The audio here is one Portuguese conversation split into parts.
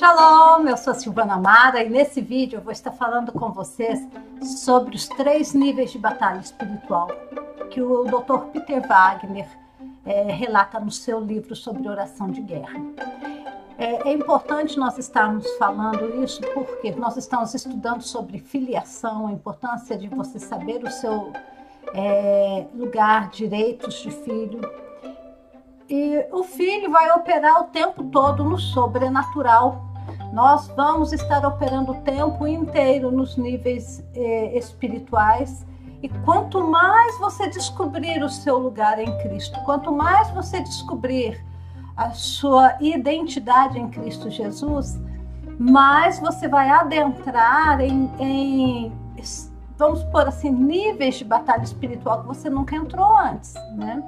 Shalom, eu sou Silvana Mara e nesse vídeo eu vou estar falando com vocês sobre os três níveis de batalha espiritual que o Dr. Peter Wagner é, relata no seu livro sobre oração de guerra. É, é, importante nós estarmos falando isso porque nós estamos estudando sobre filiação, a importância de você saber o seu é, lugar, direitos de filho. E o filho vai operar o tempo todo no sobrenatural nós vamos estar operando o tempo inteiro nos níveis eh, espirituais. E quanto mais você descobrir o seu lugar em Cristo, quanto mais você descobrir a sua identidade em Cristo Jesus, mais você vai adentrar em, em vamos por assim, níveis de batalha espiritual que você nunca entrou antes, né?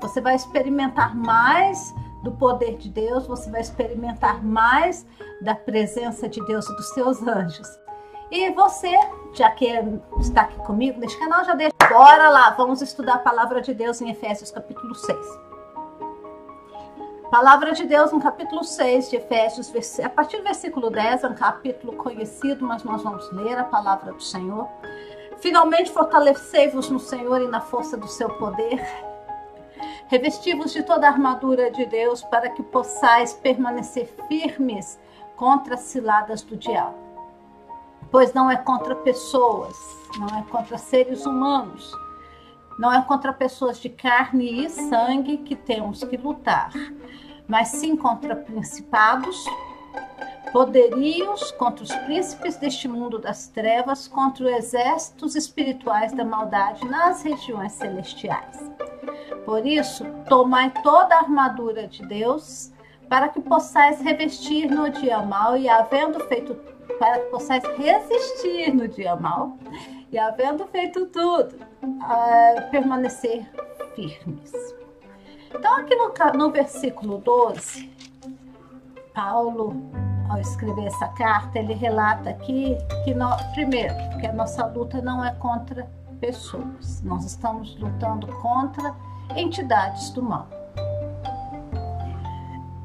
Você vai experimentar mais do poder de Deus, você vai experimentar mais da presença de Deus e dos seus anjos. E você, já que está aqui comigo neste canal, já deixa. Bora lá, vamos estudar a palavra de Deus em Efésios capítulo 6. Palavra de Deus no capítulo 6 de Efésios, a partir do versículo 10, é um capítulo conhecido, mas nós vamos ler a palavra do Senhor. Finalmente fortalecei-vos no Senhor e na força do seu poder Revestivos de toda a armadura de Deus para que possais permanecer firmes contra as ciladas do diabo. Pois não é contra pessoas, não é contra seres humanos, não é contra pessoas de carne e sangue que temos que lutar, mas sim contra principados, poderios, contra os príncipes deste mundo das trevas, contra os exércitos espirituais da maldade nas regiões celestiais. Por isso, tomai toda a armadura de Deus, para que possais revestir no dia mal e havendo feito para que possais resistir no dia mal e havendo feito tudo, uh, permanecer firmes. Então, aqui no, no versículo 12, Paulo, ao escrever essa carta, ele relata aqui que, nós, primeiro, que a nossa luta não é contra pessoas, nós estamos lutando contra entidades do mal.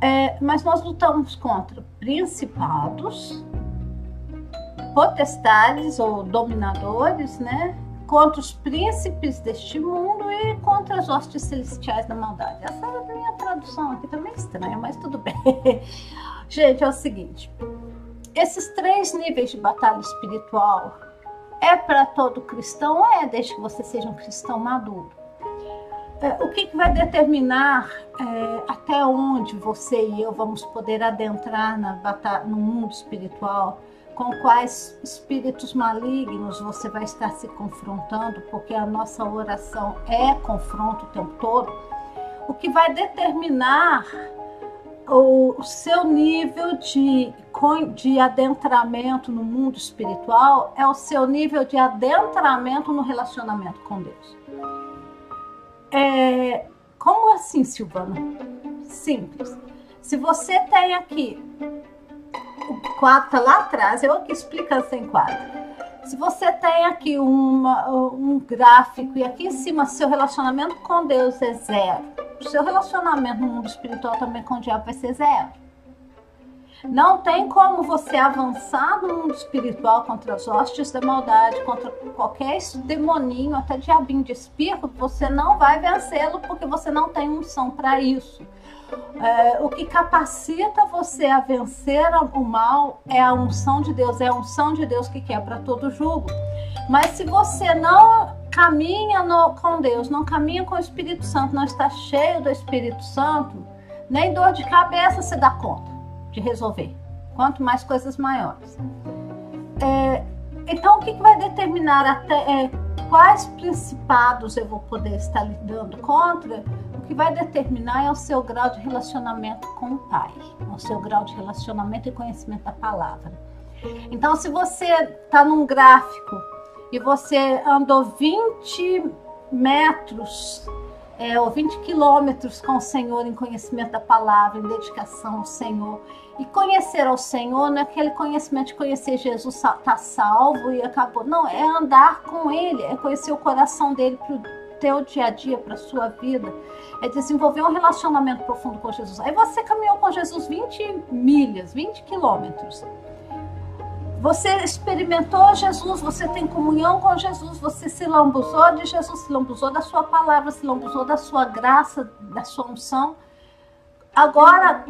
É, mas nós lutamos contra principados, potestades ou dominadores, né? Contra os príncipes deste mundo e contra as hostes celestiais da maldade. Essa é a minha tradução aqui também estranha, mas tudo bem. Gente, é o seguinte: esses três níveis de batalha espiritual é para todo cristão? É, desde que você seja um cristão maduro. É, o que, que, vai determinar é, até onde você e eu vamos poder adentrar na no mundo espiritual? Com quais espíritos malignos você vai estar se confrontando? Porque a nossa oração é confronto o tempo todo. O que vai determinar o seu nível de, de adentramento no mundo espiritual é o seu nível de adentramento no relacionamento com Deus. É, como assim, Silvana? Simples. Se você tem aqui o quadro tá lá atrás, eu aqui explicando sem quadro. Se você tem aqui uma, um gráfico e aqui em cima seu relacionamento com Deus é zero, o seu relacionamento no mundo espiritual também com o diabo vai ser zero. Não tem como você avançar no mundo espiritual contra as hostes da maldade, contra qualquer demoninho, até diabinho de espirro, você não vai vencê-lo porque você não tem unção para isso. É, o que capacita você a vencer o mal é a unção de Deus, é a unção de Deus que quebra todo jugo. Mas se você não caminha no, com Deus, não caminha com o Espírito Santo, não está cheio do Espírito Santo, nem dor de cabeça se dá conta de resolver, quanto mais coisas maiores. É, então, o que, que vai determinar até é, quais principados eu vou poder estar lidando contra? O que vai determinar é o seu grau de relacionamento com o Pai, o seu grau de relacionamento e conhecimento da palavra. Então, se você está num gráfico e você andou 20 metros é, ou 20 quilômetros com o Senhor em conhecimento da palavra, em dedicação ao Senhor. E conhecer ao Senhor não é aquele conhecimento de conhecer Jesus está salvo e acabou. Não, é andar com Ele, é conhecer o coração dele para teu dia a dia, para a sua vida, é desenvolver um relacionamento profundo com Jesus. Aí você caminhou com Jesus 20 milhas, 20 quilômetros. Você experimentou Jesus, você tem comunhão com Jesus, você se lambuzou de Jesus, se lambuzou da sua palavra, se lambuzou da sua graça, da sua unção. Agora,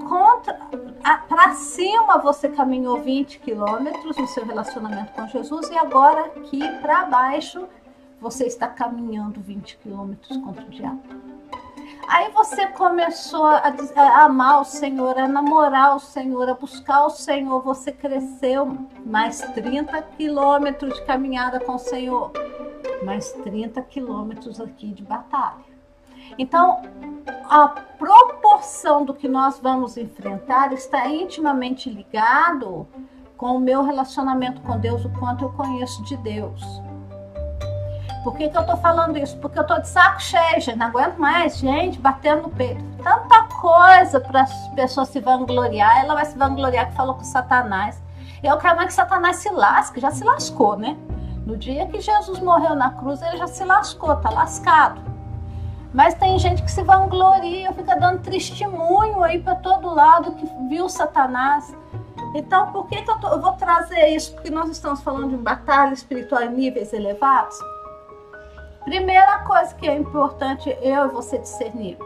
para cima você caminhou 20 quilômetros no seu relacionamento com Jesus e agora aqui para baixo você está caminhando 20 quilômetros contra o diabo. Aí você começou a, a, amar o Senhor, a namorar o Senhor, a buscar o Senhor. Você cresceu mais 30 quilômetros de caminhada com o Senhor, mais 30 quilômetros aqui de batalha. Então, a proporção do que nós vamos enfrentar está intimamente ligado com o meu relacionamento com Deus, o quanto eu conheço de Deus. Por que, que eu estou falando isso? Porque eu estou de saco cheio, gente, não aguento mais, gente, batendo no peito. Tanta coisa para as pessoas se vangloriar. Ela vai se vangloriar que falou com Satanás. Eu quero mais que Satanás se lasque, já se lascou, né? No dia que Jesus morreu na cruz, ele já se lascou, tá lascado. Mas tem gente que se vangloria, fica dando testemunho aí para todo lado que viu Satanás. Então, por que, que eu, tô, eu, vou trazer isso? Porque nós estamos falando de batalha espiritual em níveis elevados. Primeira coisa que é importante eu e você discernir.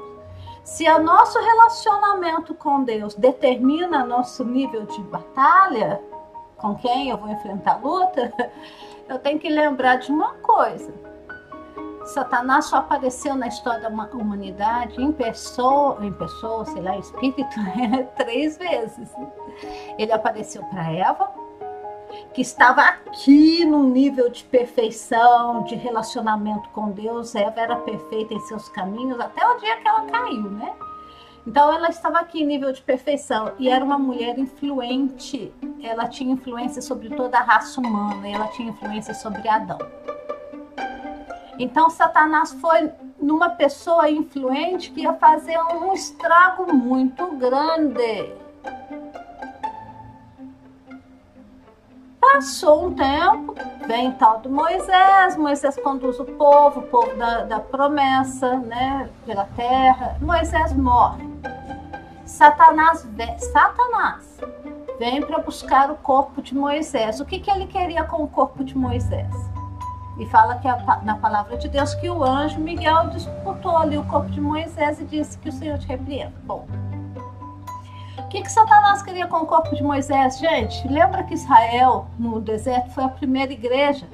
Se o nosso relacionamento com Deus determina nosso nível de batalha, com quem eu vou enfrentar a luta, eu tenho que lembrar de uma coisa Satanás só apareceu na história da humanidade em pessoa, em pessoa, sei lá, em espírito, três vezes. Ele apareceu para Eva, que estava aqui no nível de perfeição, de relacionamento com Deus. Eva era perfeita em seus caminhos até o dia que ela caiu, né? Então ela estava aqui em nível de perfeição e era uma mulher influente. Ela tinha influência sobre toda a raça humana, ela tinha influência sobre Adão. Então, Satanás foi numa pessoa influente que ia fazer um estrago muito grande. Passou um tempo, vem tal do Moisés, Moisés conduz o povo, o povo da, da promessa, né, pela terra. Moisés morre. Satanás vem, Satanás vem para buscar o corpo de Moisés. O que, que ele queria com o corpo de Moisés? E fala que a, na palavra de Deus que o anjo Miguel disputou ali o corpo de Moisés e disse que o Senhor te repreenda. Bom, o que, que Satanás queria com o corpo de Moisés? Gente, lembra que Israel, no deserto, foi a primeira igreja?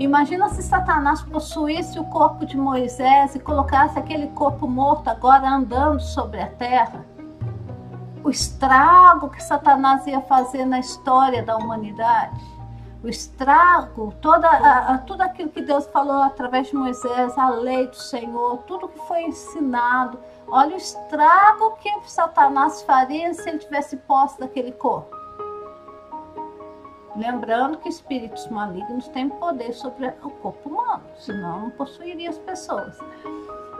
Imagina se Satanás possuísse o corpo de Moisés e colocasse aquele corpo morto agora andando sobre a terra. O estrago que Satanás ia fazer na história da humanidade o estrago, toda a, a, tudo aquilo que Deus falou através de Moisés, a lei do Senhor, tudo que foi ensinado. Olha o estrago que Satanás faria se ele tivesse posse daquele corpo. Lembrando que espíritos malignos têm poder sobre o corpo humano, senão não possuiria as pessoas.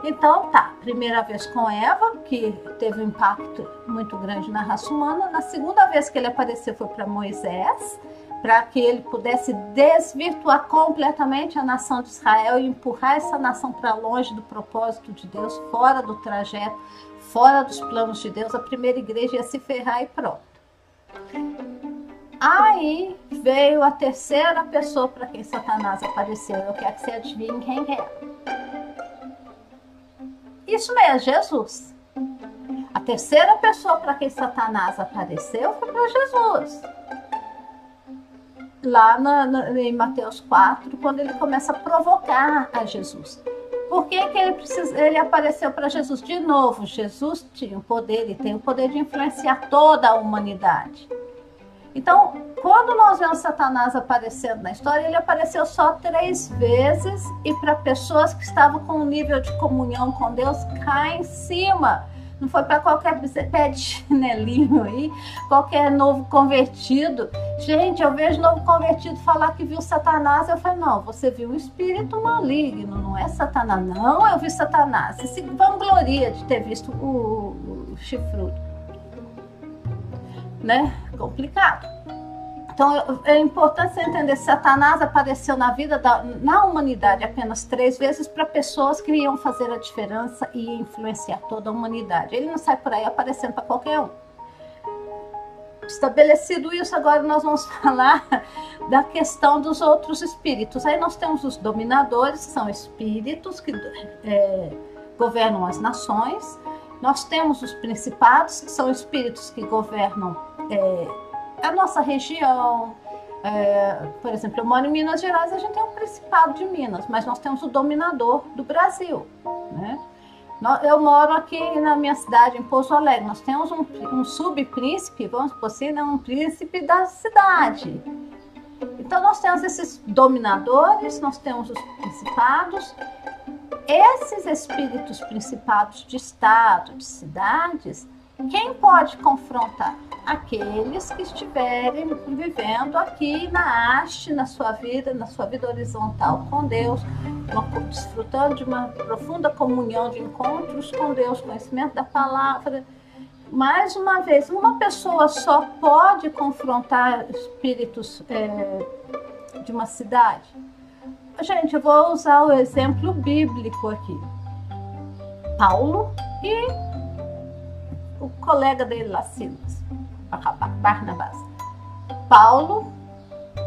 Então, tá, primeira vez com Eva, que teve um impacto muito grande na raça humana. Na segunda vez que ele apareceu foi para Moisés, para que ele pudesse desvirtuar completamente a nação de Israel e empurrar essa nação para longe do propósito de Deus, fora do trajeto, fora dos planos de Deus. A primeira igreja ia se ferrar e pronto. Aí veio a terceira pessoa para quem Satanás apareceu. Eu quero que você adivinhe quem é. Isso mesmo, Jesus. A terceira pessoa para quem Satanás apareceu foi para Jesus lá na, na, em Mateus 4, quando ele começa a provocar a Jesus. Por que, que ele, precisa, ele apareceu para Jesus de novo? Jesus tinha o poder e tem o poder de influenciar toda a humanidade. Então, quando nós vemos Satanás aparecendo na história, ele apareceu só três vezes e para pessoas que estavam com um nível de comunhão com Deus cá em cima. Não foi para qualquer pé de chinelinho aí, qualquer novo convertido. Gente, eu vejo novo convertido falar que viu Satanás. Eu falei, não, você viu um espírito maligno, não é Satanás. Não, eu vi Satanás. Se vangloria de ter visto o, o chifrudo. Né? Complicado. Então é importante entender Satanás apareceu na vida da na humanidade apenas três vezes para pessoas que iam fazer a diferença e influenciar toda a humanidade. Ele não sai por aí aparecendo para qualquer um. Estabelecido isso, agora nós vamos falar da questão dos outros espíritos. Aí nós temos os dominadores, que são espíritos que é, governam as nações. Nós temos os principados, que são espíritos que governam é, a nossa região. É, por exemplo, eu moro em Minas Gerais, a gente tem o Principado de Minas, mas nós temos o dominador do Brasil. Né? Eu moro aqui na minha cidade, em Pouso Alegre. Nós temos um, um subpríncipe, vamos por assim, né? um príncipe da cidade. Então, nós temos esses dominadores, nós temos os principados. Esses espíritos principados de estado, de cidades, quem pode confrontar? Aqueles que estiverem vivendo aqui na haste, na sua vida, na sua vida horizontal com Deus, uma, desfrutando de uma profunda comunhão de encontros com Deus, conhecimento da palavra. Mais uma vez, uma pessoa só pode confrontar espíritos é, de uma cidade. Gente, eu vou usar o exemplo bíblico aqui. Paulo e o colega dele lá, Silas, Barnabás. Paulo,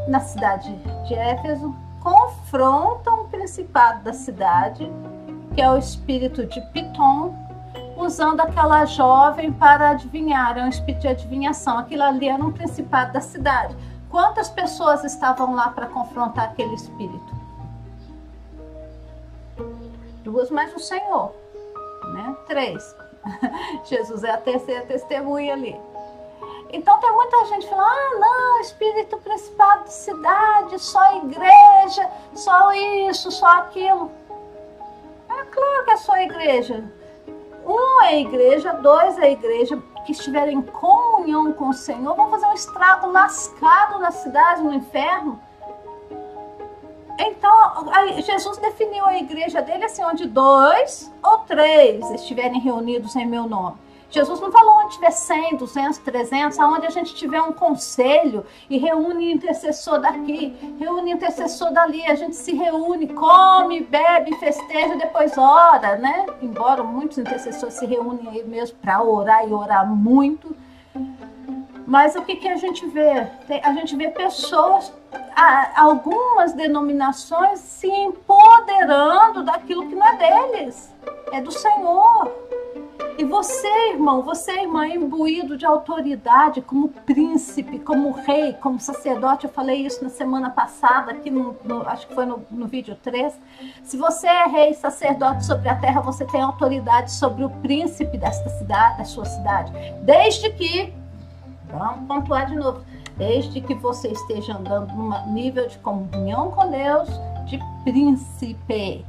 na cidade de Éfeso, confronta um principado da cidade, que é o espírito de Piton, usando aquela jovem para adivinhar, é um espírito de adivinhação. Aquilo ali era um principado da cidade. Quantas pessoas estavam lá para confrontar aquele espírito? Duas mais o Senhor, né? Três. Jesus é a terceira testemunha ali. Então tem muita gente falando, ah, não, espírito principal de cidade, só igreja, só isso, só aquilo. É claro que é só igreja. Um é igreja, dois é igreja, que estiverem em comunhão com o Senhor, vão fazer um estrago lascado na cidade, no inferno. Então, Jesus definiu a igreja dele assim, onde dois ou três estiverem reunidos em meu nome. Jesus não falou onde tiver 100, 200, 300, aonde a gente tiver um conselho e reúne intercessor daqui, reúne intercessor dali, a gente se reúne, come, bebe, festeja, depois ora, né? Embora muitos intercessores se reúnem aí mesmo para orar e orar muito. Mas o que, que a gente vê? A gente vê pessoas algumas denominações se empoderando daquilo que não é deles, é do Senhor. E você, irmão, você, irmã, é imbuído de autoridade como príncipe, como rei, como sacerdote. Eu falei isso na semana passada, aqui no, no acho que foi no, no vídeo 3. Se você é rei, sacerdote sobre a terra, você tem autoridade sobre o príncipe desta cidade, da sua cidade. Desde que, vamos pontuar de novo, desde que você esteja andando num nível de comunhão com Deus, de príncipe.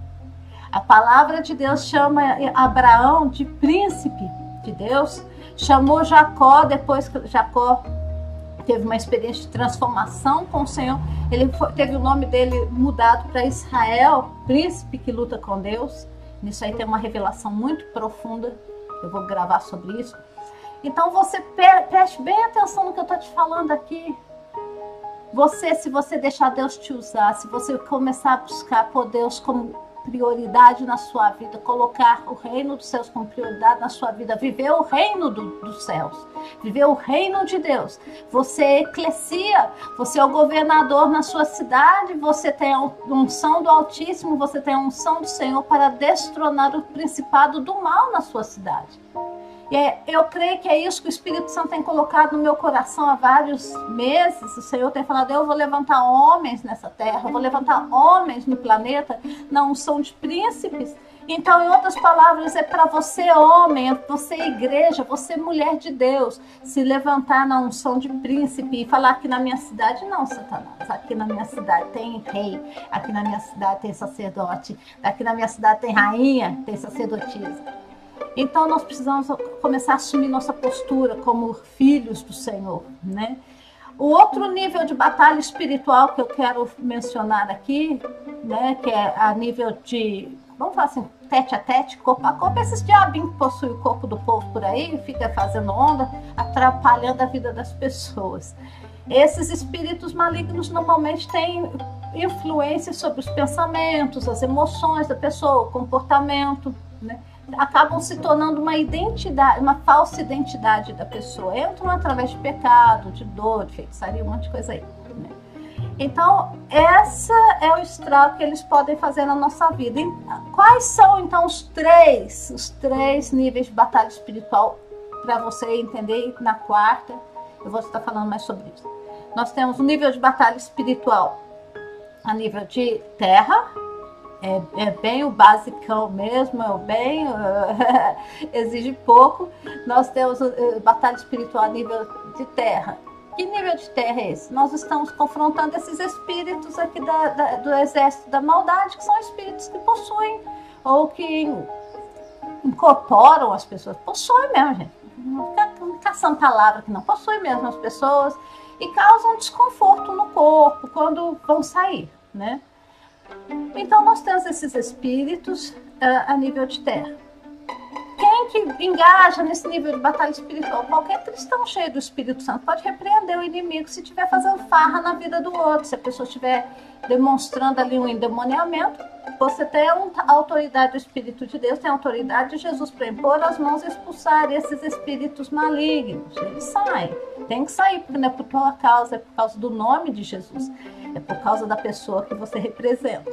A palavra de Deus chama Abraão de príncipe de Deus, chamou Jacó depois que Jacó teve uma experiência de transformação com o Senhor, ele foi, teve o nome dele mudado para Israel, príncipe que luta com Deus. Nisso aí tem uma revelação muito profunda. Eu vou gravar sobre isso. Então você preste bem atenção no que eu estou te falando aqui. Você, se você deixar Deus te usar, se você começar a buscar por Deus como prioridade na sua vida, colocar o reino dos céus como prioridade na sua vida, viver o reino do, dos céus, viver o reino de Deus. Você é eclesia, você é o governador na sua cidade, você tem a unção do Altíssimo, você tem a unção do Senhor para destronar o principado do mal na sua cidade. É, eu creio que é isso que o Espírito Santo tem colocado no meu coração há vários meses. O Senhor tem falado: eu vou levantar homens nessa terra, eu vou levantar homens no planeta, não são de príncipes. Então, em outras palavras, é para você, homem, é você, igreja, você, mulher de Deus, se levantar na unção de príncipe e falar: aqui na minha cidade, não, Satanás, aqui na minha cidade tem rei, aqui na minha cidade tem sacerdote, aqui na minha cidade tem rainha, tem sacerdotisa. Então nós precisamos começar a assumir nossa postura como filhos do Senhor, né? O outro nível de batalha espiritual que eu quero mencionar aqui, né, que é a nível de, vamos falar assim, tete a tete, corpo a corpo, esses diabinhos que possuem o corpo do povo por aí, fica fazendo onda, atrapalhando a vida das pessoas. Esses espíritos malignos normalmente têm influência sobre os pensamentos, as emoções da pessoa, o comportamento, né? Acabam se tornando uma identidade, uma falsa identidade da pessoa. Entram através de pecado, de dor, de feitiçaria, um monte de coisa aí. Né? Então, essa é o estrago que eles podem fazer na nossa vida. E quais são então os três, os três níveis de batalha espiritual para você entender na quarta? Eu vou estar falando mais sobre isso. Nós temos o um nível de batalha espiritual a nível de terra, é, é, bem o basicão mesmo, é bem, exige pouco. Nós temos uh, batalha espiritual a nível de terra. Que nível de terra é esse? Nós estamos confrontando esses espíritos aqui da, da, do exército da maldade, que são espíritos que possuem ou que incorporam as pessoas. Possuem mesmo, gente. Não fica, caçando palavra que não. Possuem mesmo as pessoas e causam desconforto no corpo quando vão sair, né? Então nós temos esses espíritos uh, a nível de terra. Quem que engaja nesse nível de batalha espiritual? Qualquer cristão cheio do Espírito Santo pode repreender o inimigo se estiver fazendo farra na vida do outro, se a pessoa estiver demonstrando ali um endemoniamento. Você tem a autoridade do Espírito de Deus, tem a autoridade de Jesus para impor as mãos e expulsar esses espíritos malignos. Eles saem. Tem que sair, porque não é por tua causa, é por causa do nome de Jesus. É por causa da pessoa que você representa.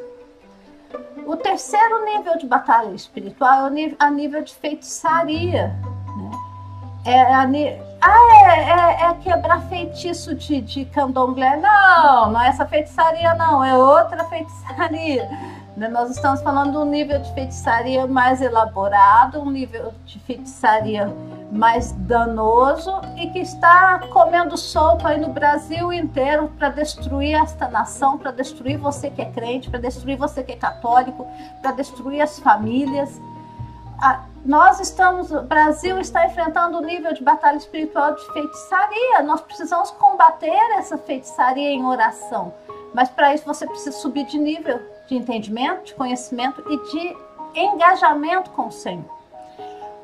O terceiro nível de batalha espiritual é a nível de feitiçaria. Né? É, a, ah, é, é, é, quebrar feitiço de, de candomblé? Não, não é essa feitiçaria, não, é outra feitiçaria. Né? Nós estamos falando de um nível de feitiçaria mais elaborado, um nível de feitiçaria mais danoso e que está comendo solto aí no Brasil inteiro para destruir esta nação, para destruir você que é crente, para destruir você que é católico, para destruir as famílias. nós estamos, o Brasil está enfrentando um nível de batalha espiritual de feitiçaria. Nós precisamos combater essa feitiçaria em oração. Mas para isso você precisa subir de nível de entendimento, de conhecimento e de engajamento com o Senhor.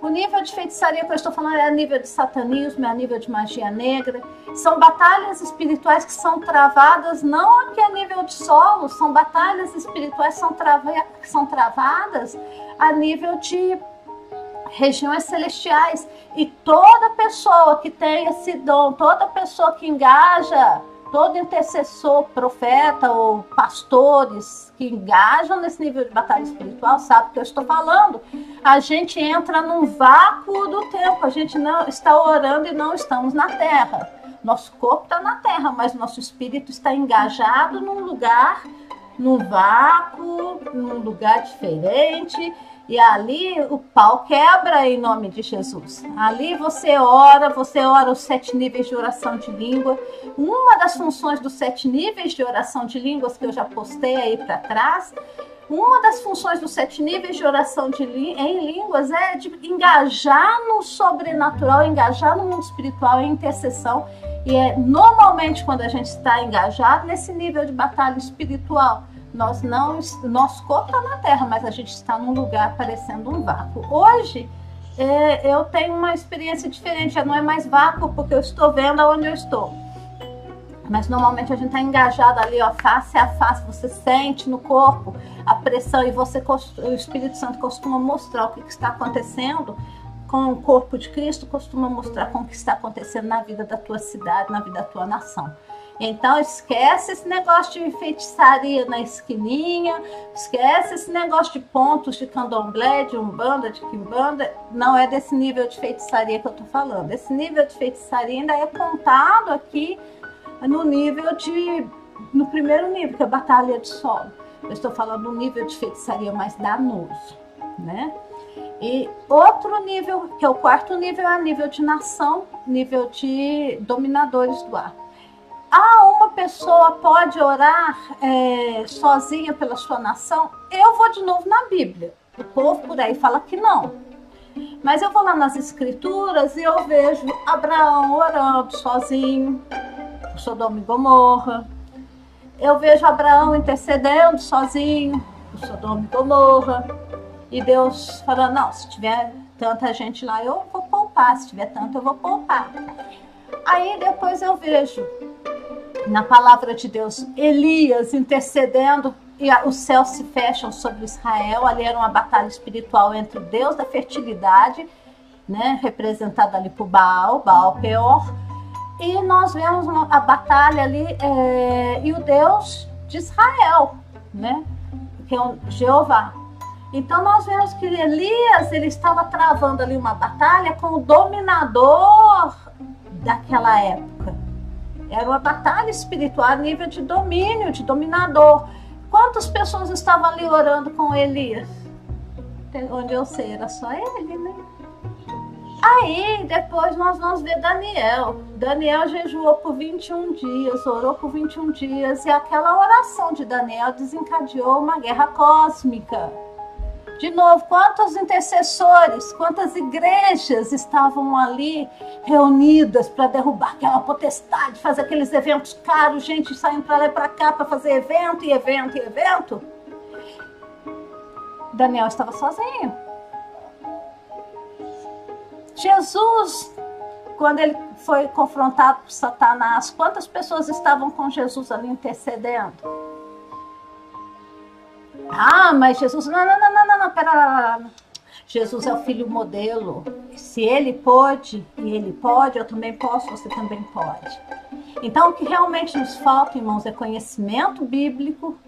O nível de feitiçaria que eu estou falando é a nível de satanismo, é a nível de magia negra. São batalhas espirituais que são travadas não aqui a nível de solo, são batalhas espirituais que são, trava, são travadas a nível de regiões celestiais. E toda pessoa que tem esse dom, toda pessoa que engaja todo intercessor, profeta ou pastores que engajam nesse nível de batalha espiritual sabe o que eu estou falando. A gente entra num vácuo do tempo, a gente não está orando e não estamos na terra. Nosso corpo está na terra, mas nosso espírito está engajado num lugar, num vácuo, num lugar diferente e ali o pau quebra em nome de Jesus. Ali você ora, você ora os sete níveis de oração de língua. Uma das funções dos sete níveis de oração de línguas que eu já postei aí para trás, uma das funções dos sete níveis de oração de em línguas é de engajar no sobrenatural, engajar no mundo espiritual em intercessão. E é normalmente quando a gente está engajado nesse nível de batalha espiritual nós não, nosso corpo está na Terra, mas a gente está num lugar parecendo um vácuo. Hoje é, eu tenho uma experiência diferente, já não é mais vácuo porque eu estou vendo aonde eu estou. Mas normalmente a gente está engajado ali, ó, face a face, você sente no corpo a pressão e você, o Espírito Santo costuma mostrar o que, que está acontecendo com o corpo de Cristo, costuma mostrar com o que está acontecendo na vida da tua cidade, na vida da tua nação. Então esquece esse negócio de feitiçaria na esquininha, esquece esse negócio de pontos de candomblé, de umbanda, de quimbanda. Não é desse nível de feitiçaria que eu estou falando. Esse nível de feitiçaria ainda é contado aqui no nível de. no primeiro nível, que é a batalha de solo. Eu estou falando do nível de feitiçaria mais danoso, né? E outro nível, que é o quarto nível, é nível de nação, nível de dominadores do ar. Ah, uma pessoa pode orar é, sozinha pela sua nação? Eu vou de novo na Bíblia. O povo por aí fala que não. Mas eu vou lá nas escrituras e eu vejo Abraão orando sozinho, Sodoma e Gomorra. Eu vejo Abraão intercedendo sozinho, Sodoma e Gomorra. E Deus falando, não, se tiver tanta gente lá, eu vou poupar. Se tiver tanto, eu vou poupar. Aí depois eu vejo na palavra de Deus, Elias intercedendo e os céus se fecham sobre Israel. Ali era uma batalha espiritual entre o Deus da fertilidade, né, representado ali por Baal, Baal Peor, e nós vemos uma, a batalha ali é, e o Deus de Israel, né, que é o Jeová. Então nós vemos que Elias ele estava travando ali uma batalha com o dominador daquela época. Era uma batalha espiritual a nível de domínio, de dominador. Quantas pessoas estavam ali orando com Elias? Onde eu sei, era só ele, né? Aí, depois nós vamos ver Daniel. Daniel jejuou por 21 dias, orou por 21 dias, e aquela oração de Daniel desencadeou uma guerra cósmica. De novo, quantos intercessores, quantas igrejas estavam ali reunidas para derrubar aquela potestade, fazer aqueles eventos caros, gente saindo para lá e para cá para fazer evento e evento e evento? Daniel estava sozinho. Jesus, quando ele foi confrontado por Satanás, quantas pessoas estavam com Jesus ali intercedendo? Ah, mas Jesus. Não, não, não, não, pera. Jesus é o filho modelo. Se ele pode e ele pode, eu também posso, você também pode. Então, o que realmente nos falta, irmãos, é conhecimento bíblico,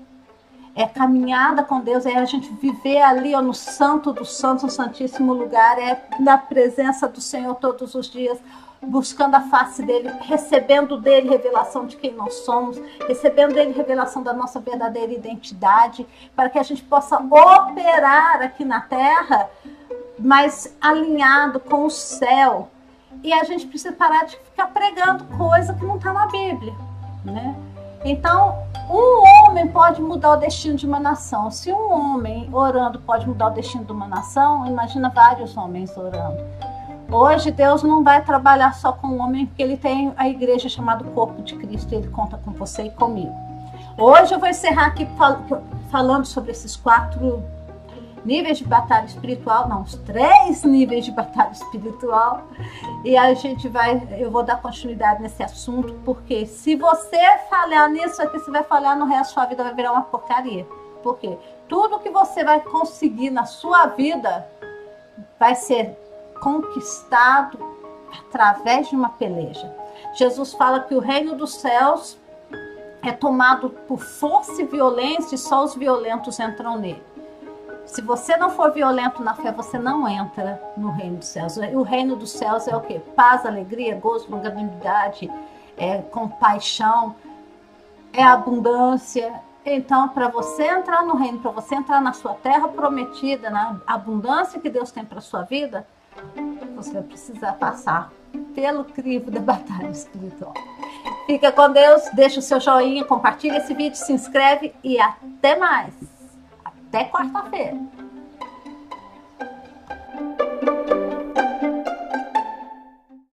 é caminhada com Deus, é a gente viver ali ó, no santo dos santos, no santíssimo lugar, é na presença do Senhor todos os dias buscando a face dele, recebendo dele revelação de quem nós somos, recebendo dele revelação da nossa verdadeira identidade, para que a gente possa operar aqui na terra, mas alinhado com o céu. E a gente precisa parar de ficar pregando coisa que não está na Bíblia, né? Então, um homem pode mudar o destino de uma nação. Se um homem orando pode mudar o destino de uma nação, imagina vários homens orando. Hoje Deus não vai trabalhar só com o homem, porque ele tem a igreja chamada Corpo de Cristo, ele conta com você e comigo. Hoje eu vou encerrar aqui falando sobre esses quatro níveis de batalha espiritual, não, os três níveis de batalha espiritual. E a gente vai, eu vou dar continuidade nesse assunto, porque se você falhar nisso aqui, você vai falhar no resto da sua vida, vai virar uma porcaria. Porque tudo que você vai conseguir na sua vida vai ser conquistado através de uma peleja. Jesus fala que o reino dos céus é tomado por força e violência e só os violentos entram nele. Se você não for violento na fé, você não entra no reino dos céus. O reino dos céus é o que? Paz, alegria, gozo, longanimidade, é compaixão, é abundância. Então, para você entrar no reino, para você entrar na sua terra prometida, na abundância que Deus tem para sua vida, você vai precisar passar pelo crivo da batalha espiritual. Fica com Deus, deixa o seu joinha, compartilha esse vídeo, se inscreve e até mais. Até quarta-feira.